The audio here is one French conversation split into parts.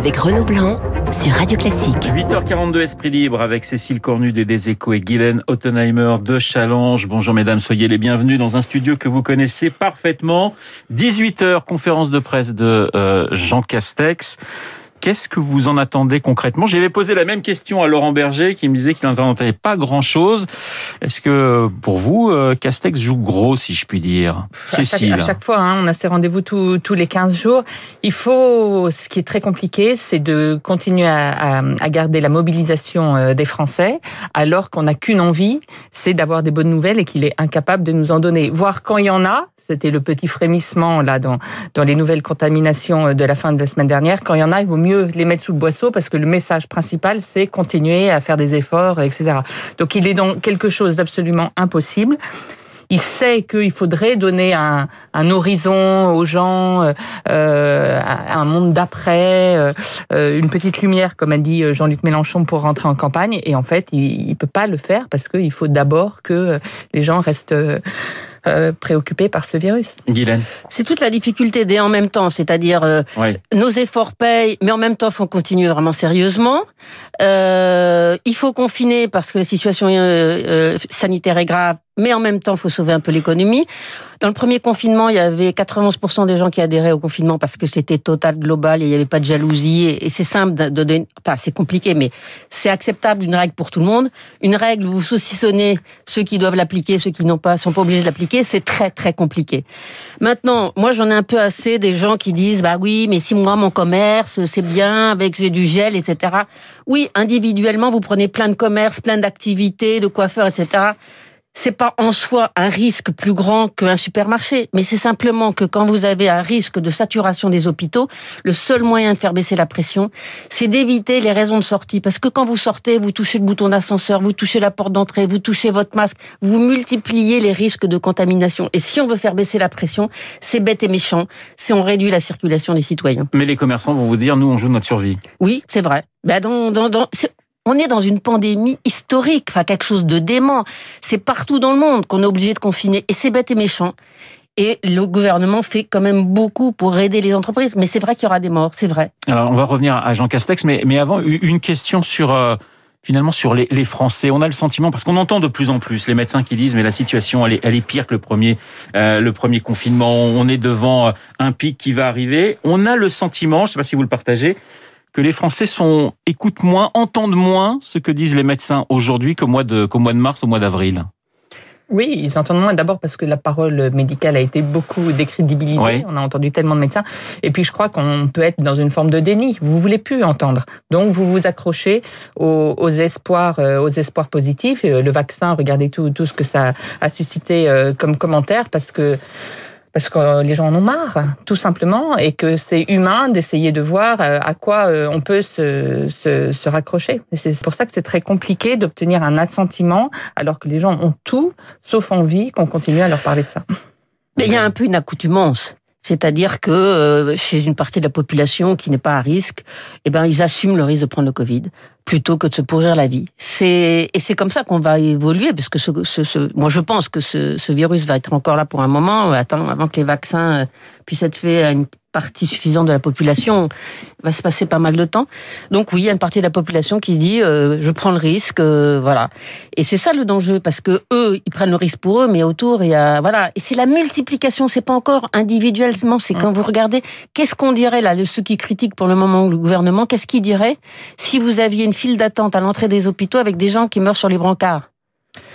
avec Renaud Blanc sur Radio Classique. 8h42 Esprit Libre avec Cécile Cornudet des Échos et Guylaine Ottenheimer de Challenge. Bonjour mesdames, soyez les bienvenus dans un studio que vous connaissez parfaitement. 18h, conférence de presse de euh, Jean Castex. Qu'est-ce que vous en attendez concrètement? J'avais posé la même question à Laurent Berger qui me disait qu'il n'entendait pas grand-chose. Est-ce que pour vous, euh, Castex joue gros, si je puis dire? Cécile. À chaque, à chaque fois, hein, on a ces rendez-vous tous, les 15 jours. Il faut, ce qui est très compliqué, c'est de continuer à, à, garder la mobilisation euh, des Français, alors qu'on n'a qu'une envie, c'est d'avoir des bonnes nouvelles et qu'il est incapable de nous en donner. Voir quand il y en a, c'était le petit frémissement là dans, dans les nouvelles contaminations euh, de la fin de la semaine dernière. Quand il y en a, il vaut mieux les mettre sous le boisseau parce que le message principal, c'est continuer à faire des efforts, etc. Donc il est dans quelque chose d'absolument impossible. Il sait qu'il faudrait donner un, un, horizon aux gens, euh, euh un monde d'après, euh, une petite lumière, comme a dit Jean-Luc Mélenchon, pour rentrer en campagne. Et en fait, il ne peut pas le faire parce qu'il faut d'abord que les gens restent euh, préoccupés par ce virus. Guylaine. C'est toute la difficulté des en même temps, c'est-à-dire euh, nos efforts payent, mais en même temps, il faut continuer vraiment sérieusement. Euh, il faut confiner parce que la situation euh, sanitaire est grave, mais en même temps, il faut sauver un peu l'économie. Dans le premier confinement, il y avait 91% des gens qui adhéraient au confinement parce que c'était total, global, et il n'y avait pas de jalousie. Et c'est simple de donner, enfin, c'est compliqué, mais c'est acceptable une règle pour tout le monde. Une règle où vous saucissonnez ceux qui doivent l'appliquer, ceux qui n'ont pas, sont pas obligés de l'appliquer, c'est très, très compliqué. Maintenant, moi, j'en ai un peu assez des gens qui disent, bah oui, mais si moi, mon commerce, c'est bien, avec j'ai du gel, etc. Oui, individuellement, vous prenez plein de commerces, plein d'activités, de coiffeurs, etc c'est pas en soi un risque plus grand qu'un supermarché, mais c'est simplement que quand vous avez un risque de saturation des hôpitaux, le seul moyen de faire baisser la pression, c'est d'éviter les raisons de sortie. Parce que quand vous sortez, vous touchez le bouton d'ascenseur, vous touchez la porte d'entrée, vous touchez votre masque, vous multipliez les risques de contamination. Et si on veut faire baisser la pression, c'est bête et méchant, c'est on réduit la circulation des citoyens. Mais les commerçants vont vous dire, nous, on joue notre survie. Oui, c'est vrai. Ben dans, dans, dans, on est dans une pandémie historique, enfin quelque chose de dément. C'est partout dans le monde qu'on est obligé de confiner, et c'est bête et méchant. Et le gouvernement fait quand même beaucoup pour aider les entreprises. Mais c'est vrai qu'il y aura des morts, c'est vrai. Alors on va revenir à Jean Castex, mais, mais avant, une question sur... Euh, finalement sur les, Français. On a le sentiment, parce qu'on entend de plus en plus les médecins qui disent mais la situation elle est, elle est pire que le premier, euh, le premier confinement. On est devant euh, un pic qui va arriver. On a le sentiment, je ne sais pas si vous le partagez, que les Français sont écoutent moins, entendent moins ce que disent les médecins aujourd'hui qu'au mois de qu'au mois de mars, au mois d'avril. Oui, ils entendent moins d'abord parce que la parole médicale a été beaucoup décrédibilisée. On a entendu tellement de médecins. Et puis je crois qu'on peut être dans une forme de déni. Vous voulez plus entendre. Donc vous vous accrochez aux, espoirs, euh, aux espoirs positifs. Le vaccin, regardez tout, tout ce que ça a suscité euh, comme commentaire parce que parce que les gens en ont marre, tout simplement, et que c'est humain d'essayer de voir euh, à quoi euh, on peut se, se, se raccrocher. C'est pour ça que c'est très compliqué d'obtenir un assentiment, alors que les gens ont tout, sauf envie qu'on continue à leur parler de ça. Mais il y a un peu une accoutumance. C'est-à-dire que euh, chez une partie de la population qui n'est pas à risque, eh ben ils assument le risque de prendre le Covid plutôt que de se pourrir la vie. C'est et c'est comme ça qu'on va évoluer parce que ce, ce, moi je pense que ce, ce, virus va être encore là pour un moment. Attends, avant que les vaccins puissent être faits à une partie suffisante de la population, il va se passer pas mal de temps. Donc oui, il y a une partie de la population qui se dit euh, je prends le risque, euh, voilà. Et c'est ça le danger parce que eux, ils prennent le risque pour eux, mais autour il y a voilà. Et c'est la multiplication, c'est pas encore individuellement, c'est quand vous regardez qu'est-ce qu'on dirait là, ceux qui critiquent pour le moment le gouvernement, qu'est-ce qu'ils diraient si vous aviez une file d'attente à l'entrée des hôpitaux avec des gens qui meurent sur les brancards?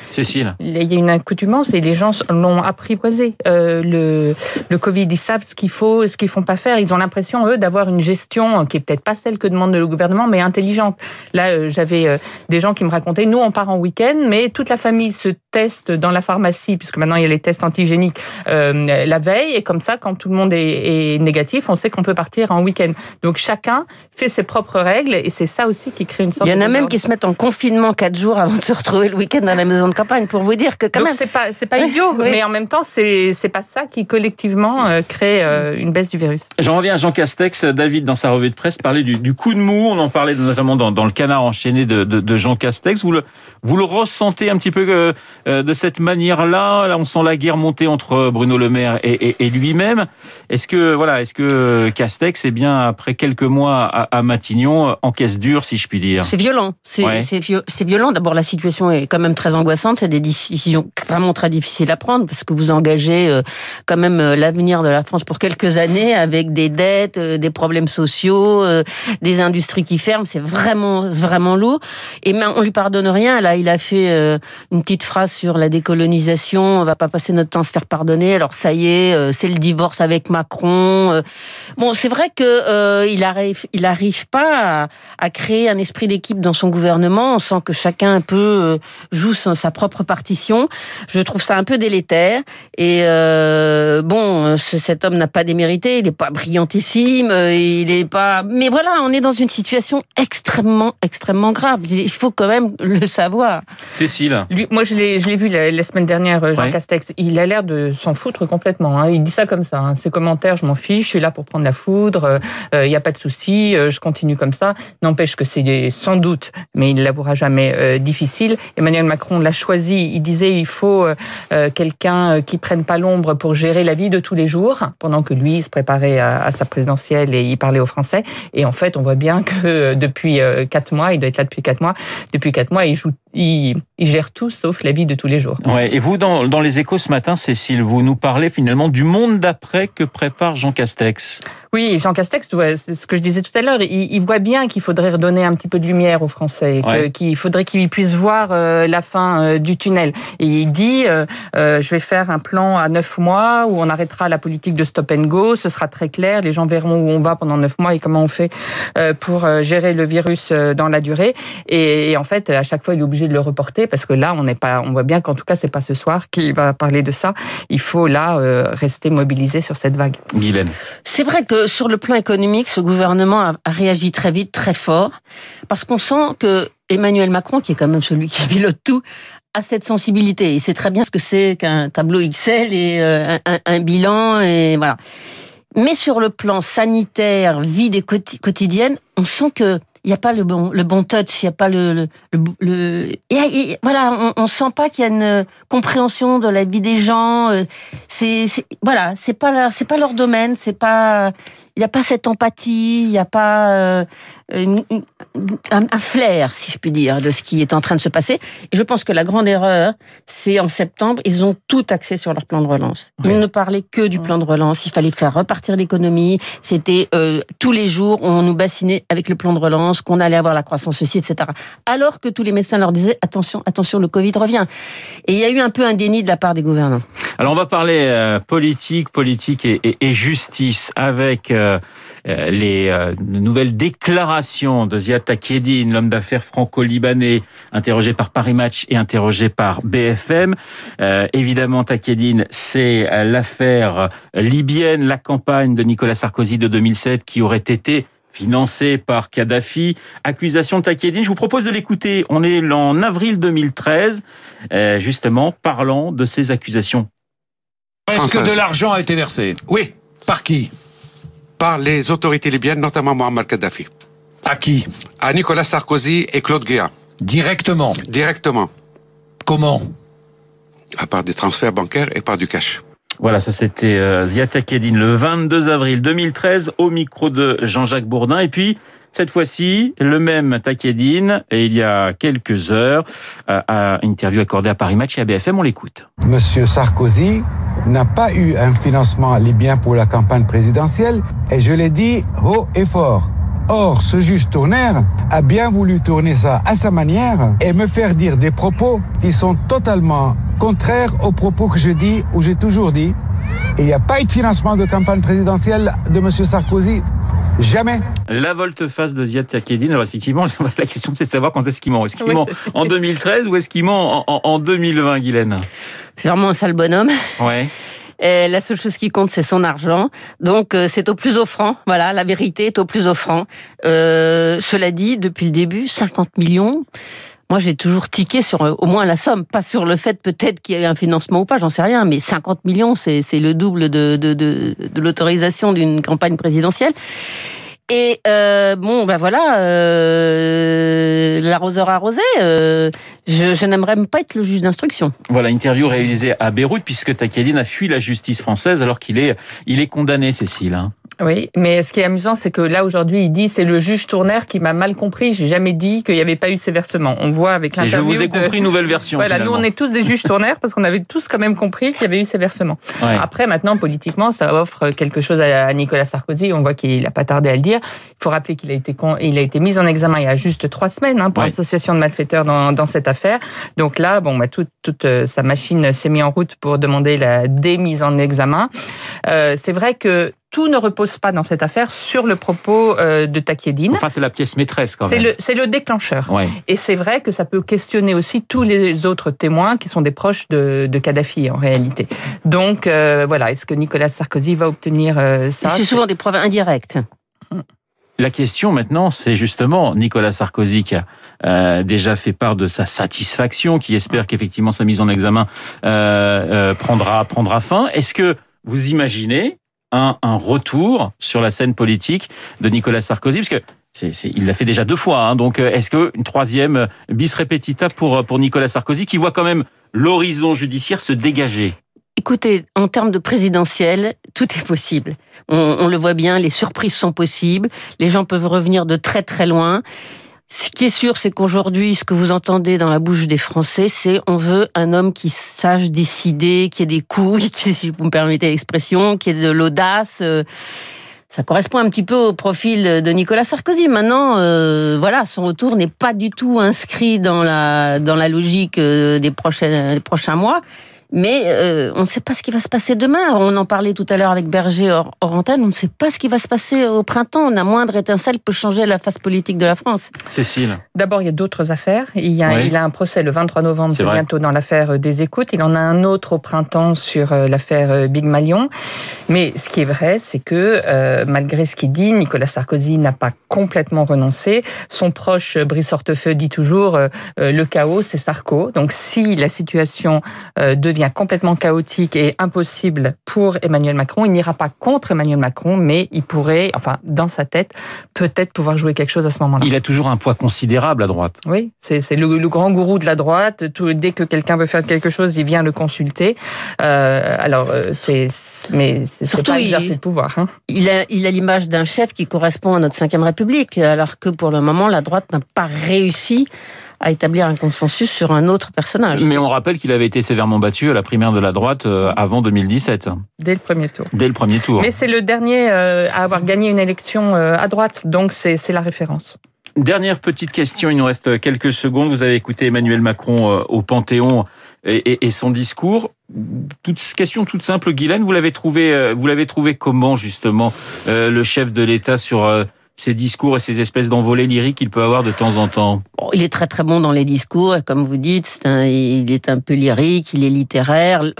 Cécile. Il y a une accoutumance et les gens l'ont apprivoisé. Euh, le, le Covid, ils savent ce qu'il faut, ce qu'ils font pas faire. Ils ont l'impression, eux, d'avoir une gestion qui est peut-être pas celle que demande le gouvernement, mais intelligente. Là, euh, j'avais euh, des gens qui me racontaient, nous, on part en week-end, mais toute la famille se teste dans la pharmacie, puisque maintenant il y a les tests antigéniques euh, la veille, et comme ça, quand tout le monde est, est négatif, on sait qu'on peut partir en week-end. Donc chacun fait ses propres règles, et c'est ça aussi qui crée une sorte. Il y en a même qui se mettent en confinement quatre jours avant de se retrouver le week-end à la la maison de campagne pour vous dire que quand même. C'est pas, c'est pas idiot, mais en même temps, c'est, c'est pas ça qui collectivement euh, crée euh, une baisse du virus. J'en reviens à Jean Castex. David, dans sa revue de presse, parlait du, du coup de mou. On en parlait notamment dans, dans le canard enchaîné de, de, de, Jean Castex. Vous le, vous le ressentez un petit peu euh, de cette manière-là? Là, on sent la guerre monter entre Bruno Le Maire et, et, et lui-même. Est-ce que, voilà, est-ce que Castex, est bien, après quelques mois à, à Matignon, en caisse dure, si je puis dire? C'est violent. C'est, c'est violent. D'abord, la situation est quand même très angoissante. C'est des décisions vraiment très difficiles à prendre parce que vous engagez euh, quand même euh, l'avenir de la France pour quelques années avec des dettes, euh, des problèmes sociaux, des industries qui ferment. C'est vraiment, vraiment lourd. Et mais on lui pardonne rien. Là, il a fait une petite phrase sur la décolonisation. On va pas passer notre temps à se faire pardonner. Alors ça y est, c'est le divorce avec Macron. Bon, c'est vrai que il arrive, il arrive pas à, à créer un esprit d'équipe dans son gouvernement. On sent que chacun peut joue sa propre partition. Je trouve ça un peu délétère. Et euh, bon, cet homme n'a pas démérité. Il n'est pas brillantissime. Il est pas. Mais voilà, on est dans une situation extrêmement, extrêmement grave. Il faut quand même le savoir. Cécile. Lui, moi, je l'ai, je l'ai vu la, semaine dernière, euh, Jean Castex. Il a l'air de s'en foutre complètement. Hein. Il dit ça comme ça. Hein. Ses commentaires, je m'en fiche. Je suis là pour prendre la foudre. Euh, il n'y a pas de souci. je continue comme ça. N'empêche que c'est sans doute, mais il ne l'avouera jamais, difficile. Emmanuel Macron l'a choisi. Il disait il faut euh, euh, quelqu'un euh, qui prenne pas l'ombre pour gérer la vie de tous les jours, pendant que lui se préparait à, sa présidentielle et il parlait aux Français. Et en fait, on voit bien que depuis quatre mois, il doit être là depuis quatre mois. Depuis quatre mois, il joue il, gère tout sauf la vie de tous les jours. Ouais, et vous, dans, dans les échos ce matin, Cécile, vous nous parlez finalement du monde d'après que prépare Jean Castex. Oui, Jean Castex, c'est ce que je disais tout à l'heure, il, voit bien qu'il faudrait redonner un petit peu de lumière aux Français, qu'il faudrait qu'ils puissent voir euh, la fin euh, du tunnel. Et il dit, euh, je vais faire un plan à neuf mois où on arrêtera la politique de stop and go, ce sera très clair, les gens verront où on va pendant neuf mois et comment on fait pour gérer le virus dans la durée. Et, et en fait, à chaque fois, il est obligé de le reporter parce que là, on n'est pas, on voit bien qu'en tout cas, c'est pas ce soir qu'il va parler de ça. Il faut là euh, rester mobilisé sur cette vague. Guylaine. C'est vrai que sur le plan économique, ce gouvernement a, réagi très vite, très fort, parce qu'on sent que Emmanuel Macron, qui est quand même celui qui pilote tout, a cette sensibilité. Il sait très bien ce que c'est qu'un tableau Excel et euh, un, un, bilan et voilà. Mais sur le plan sanitaire, vie des quotidiennes, on sent que il n'y a pas le bon, le bon touch, il n'y a pas le, le, le, voilà, on, on sent pas qu'il y a une compréhension de la vie des gens. Euh, c'est, voilà, c'est pas, c'est pas leur domaine, c'est pas, il n'y a pas cette empathie, il n'y a pas euh, un, flair, si je puis dire, de ce qui est en train de se passer. Et je pense que la grande erreur, c'est en septembre, ils ont tout axé sur leur plan de relance. Ils ne parlaient que du plan de relance. Il fallait faire repartir l'économie. C'était euh, tous les jours, on nous bassinait avec le plan de relance, qu'on allait avoir la croissance aussi, etc. Alors que tous les médecins leur disaient attention, attention, le Covid revient. Et il y a eu un peu un déni de la part des gouvernants. Alors on va parler euh, politique, politique et, et, et justice avec euh, euh, les euh, nouvelles déclarations de Ziad Takieddine, l'homme d'affaires franco-libanais, interrogé par Paris Match et interrogé par BFM. évidemment, Takieddine, c'est l'affaire libyenne, la campagne de Nicolas Sarkozy de 2007 qui aurait été financée par Kadhafi. Accusation de Takieddine. Je vous propose de l'écouter. On est en avril 2013, justement, parlant de ces accusations. Est-ce que de l'argent a été versé? Oui. Par qui? Par les autorités libyennes, notamment Muammar Kadhafi. À qui À Nicolas Sarkozy et Claude Guéa. Directement Directement. Comment À part des transferts bancaires et par du cash. Voilà, ça c'était euh, Ziad le 22 avril 2013 au micro de Jean-Jacques Bourdin. Et puis, cette fois-ci, le même Takedine, et il y a quelques heures, euh, à interview accordée à Paris Match et à BFM, on l'écoute. Monsieur Sarkozy n'a pas eu un financement libyen pour la campagne présidentielle, et je l'ai dit haut et fort. Or, ce juge tournaire a bien voulu tourner ça à sa manière et me faire dire des propos qui sont totalement contraires aux propos que je dis ou j'ai toujours dit. il n'y a pas eu de financement de campagne présidentielle de M. Sarkozy Jamais. La volte-face de Ziad Takedine. Alors effectivement, la question c'est de savoir quand est-ce qu'il ment. Est-ce qu'il ment en 2013 ou est-ce qu'il ment en, 2020, Guylaine? C'est vraiment un sale bonhomme. Ouais. Et la seule chose qui compte, c'est son argent. Donc, euh, c'est au plus offrant. Voilà, la vérité est au plus offrant. Euh, cela dit, depuis le début, 50 millions. Moi, j'ai toujours tiqué sur euh, au moins la somme, pas sur le fait peut-être qu'il y ait un financement ou pas, j'en sais rien, mais 50 millions, c'est le double de, de, de, de l'autorisation d'une campagne présidentielle. Et euh, bon, ben voilà, euh, l'arroseur arrosé. Euh, je, je n'aimerais pas être le juge d'instruction. Voilà, interview réalisée à Beyrouth, puisque Takedine a fui la justice française alors qu'il est, il est condamné, Cécile. Hein. Oui, mais ce qui est amusant, c'est que là aujourd'hui, il dit c'est le juge Tourner qui m'a mal compris. J'ai jamais dit qu'il n'y avait pas eu ces versements. On voit avec l'interview. Je vous ai compris, nouvelle version. Voilà, nous on est tous des juges Tourner parce qu'on avait tous quand même compris qu'il y avait eu ces versements. Après, maintenant, politiquement, ça offre quelque chose à Nicolas Sarkozy. On voit qu'il n'a pas tardé à le dire. Il faut rappeler qu'il a été il a été mis en examen il y a juste trois semaines hein, pour association de malfaiteurs dans, dans, cette affaire. Donc là, bon, bah, toute, toute euh, sa machine s'est mise en route pour demander la démise en examen. Euh, c'est vrai que tout ne repose pas dans cette affaire sur le propos euh, de Takiedine. Enfin, c'est la pièce maîtresse quand même. C'est le, déclencheur. Et c'est vrai que ça peut questionner aussi tous les autres témoins qui sont des proches de, Kadhafi en réalité. Donc euh, voilà, est-ce que Nicolas Sarkozy va obtenir euh, ça? C'est souvent des preuves indirectes. La question maintenant, c'est justement Nicolas Sarkozy qui a déjà fait part de sa satisfaction, qui espère qu'effectivement sa mise en examen prendra prendra fin. Est-ce que vous imaginez un, retour sur la scène politique de Nicolas Sarkozy, parce que il l'a fait déjà deux fois. Hein, donc, euh, est-ce qu'une troisième euh, bis repetita pour, euh, pour Nicolas Sarkozy, qui voit quand même l'horizon judiciaire se dégager? Écoutez, en termes de présidentiel, tout est possible. On le voit bien, les surprises sont possibles. Les gens peuvent revenir de très très loin. Ce qui est sûr, c'est qu'aujourd'hui, ce que vous entendez dans la bouche des Français, c'est on veut un homme qui sache décider, qui ait des couilles, qui, si vous me permettez l'expression, qui ait de l'audace. Euh, ça correspond un petit peu au profil de Nicolas Sarkozy. Maintenant, euh, voilà, son retour n'est pas du tout inscrit dans la dans la logique euh, des prochains des prochains mois. Mais euh, on ne sait pas ce qui va se passer demain. On en parlait tout à l'heure avec Berger hors, antenne. On ne sait pas ce qui va se passer au printemps. On a moindre étincelle peut changer la face politique de la France. Cécile. D'abord, il y a d'autres affaires. Il, y a, il a un procès le 23 novembre, c'est bientôt dans l'affaire euh, des écoutes. Il en a un autre au printemps sur euh, l'affaire Big Malion. Mais ce qui est vrai, c'est que malgré ce qu'il dit, Nicolas Sarkozy n'a pas complètement renoncé. Son proche Brice Hortefeux dit toujours le chaos, c'est Sarko. Donc si la situation devient devient complètement chaotique et impossible pour Emmanuel Macron. Il n'ira pas contre Emmanuel Macron, mais il pourrait, enfin, dans sa tête, peut-être pouvoir jouer quelque chose à ce moment-là. Il a toujours un poids considérable à droite. Oui, c'est le, grand gourou de la droite. Tout, dès que quelqu'un veut faire quelque chose, il vient le consulter. Euh, alors, euh, c'est mais c'est pas exercer le pouvoir. Hein. Il a il a l'image d'un chef qui correspond à notre cinquième République, alors que pour le moment la droite n'a pas réussi à établir un consensus sur un autre personnage. Mais on rappelle qu'il avait été sévèrement battu à la primaire de la droite euh, avant 2017. Dès le premier tour. Dès le premier tour. Mais c'est le dernier euh, à avoir gagné une élection euh, à droite, donc c'est la référence. Dernière petite question, il nous reste quelques secondes. Vous avez écouté Emmanuel Macron au Panthéon et, son discours. Toute question toute simple, Guylaine, vous l'avez trouvé, vous l'avez trouvé comment justement le chef de l'État sur ces discours et ces espèces d'envolées lyriques qu'il peut avoir de temps en temps Il est très très bon dans les discours, comme vous dites, il est un peu lyrique, il est littéraire.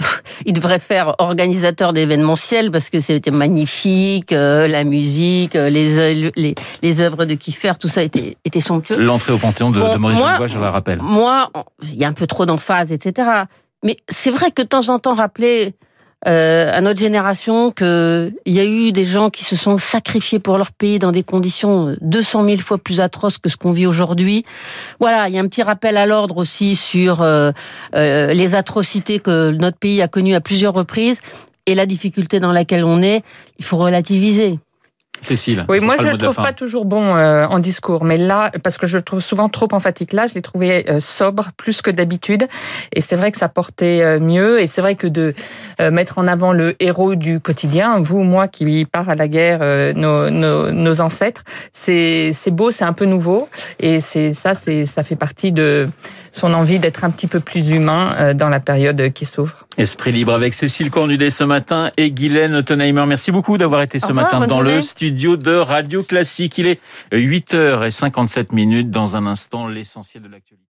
Il devrait faire organisateur d'événementiels parce que c'était magnifique, euh, la musique, euh, les, les, les œuvres de Kiffer, tout ça était, était somptueux. L'entrée au Panthéon de, de Maurice moi, je la rappelle. Moi, il y a un peu trop d'emphase, etc. Mais c'est vrai que de temps en temps, rappeler euh, à notre génération qu'il y a eu des gens qui se sont sacrifiés pour leur pays dans des conditions 200 000 fois plus atroces que ce qu'on vit aujourd'hui. Voilà, il y a un petit rappel à l'ordre aussi sur euh, euh, les atrocités que notre pays a connues à plusieurs reprises et la difficulté dans laquelle on est. Il faut relativiser. Cécile. Oui, moi je ne le trouve pas toujours bon euh, en discours, mais là, parce que je le trouve souvent trop emphatique, là, je l'ai trouvé euh, sobre plus que d'habitude, et c'est vrai que ça portait euh, mieux, et c'est vrai que de mettre en avant le héros du quotidien, vous, moi, qui part à la guerre, nos, nos, nos, ancêtres, c'est beau, c'est un peu nouveau, et c'est ça, c'est ça fait partie de son envie d'être un petit peu plus humain dans la période qui s'ouvre. Esprit libre avec Cécile Cornudet ce matin et Guylaine Ottenheimer. Merci beaucoup d'avoir été ce matin dans le studio de Radio Classique. Il est 8h57 minutes. Dans un instant, l'essentiel de l'actualité.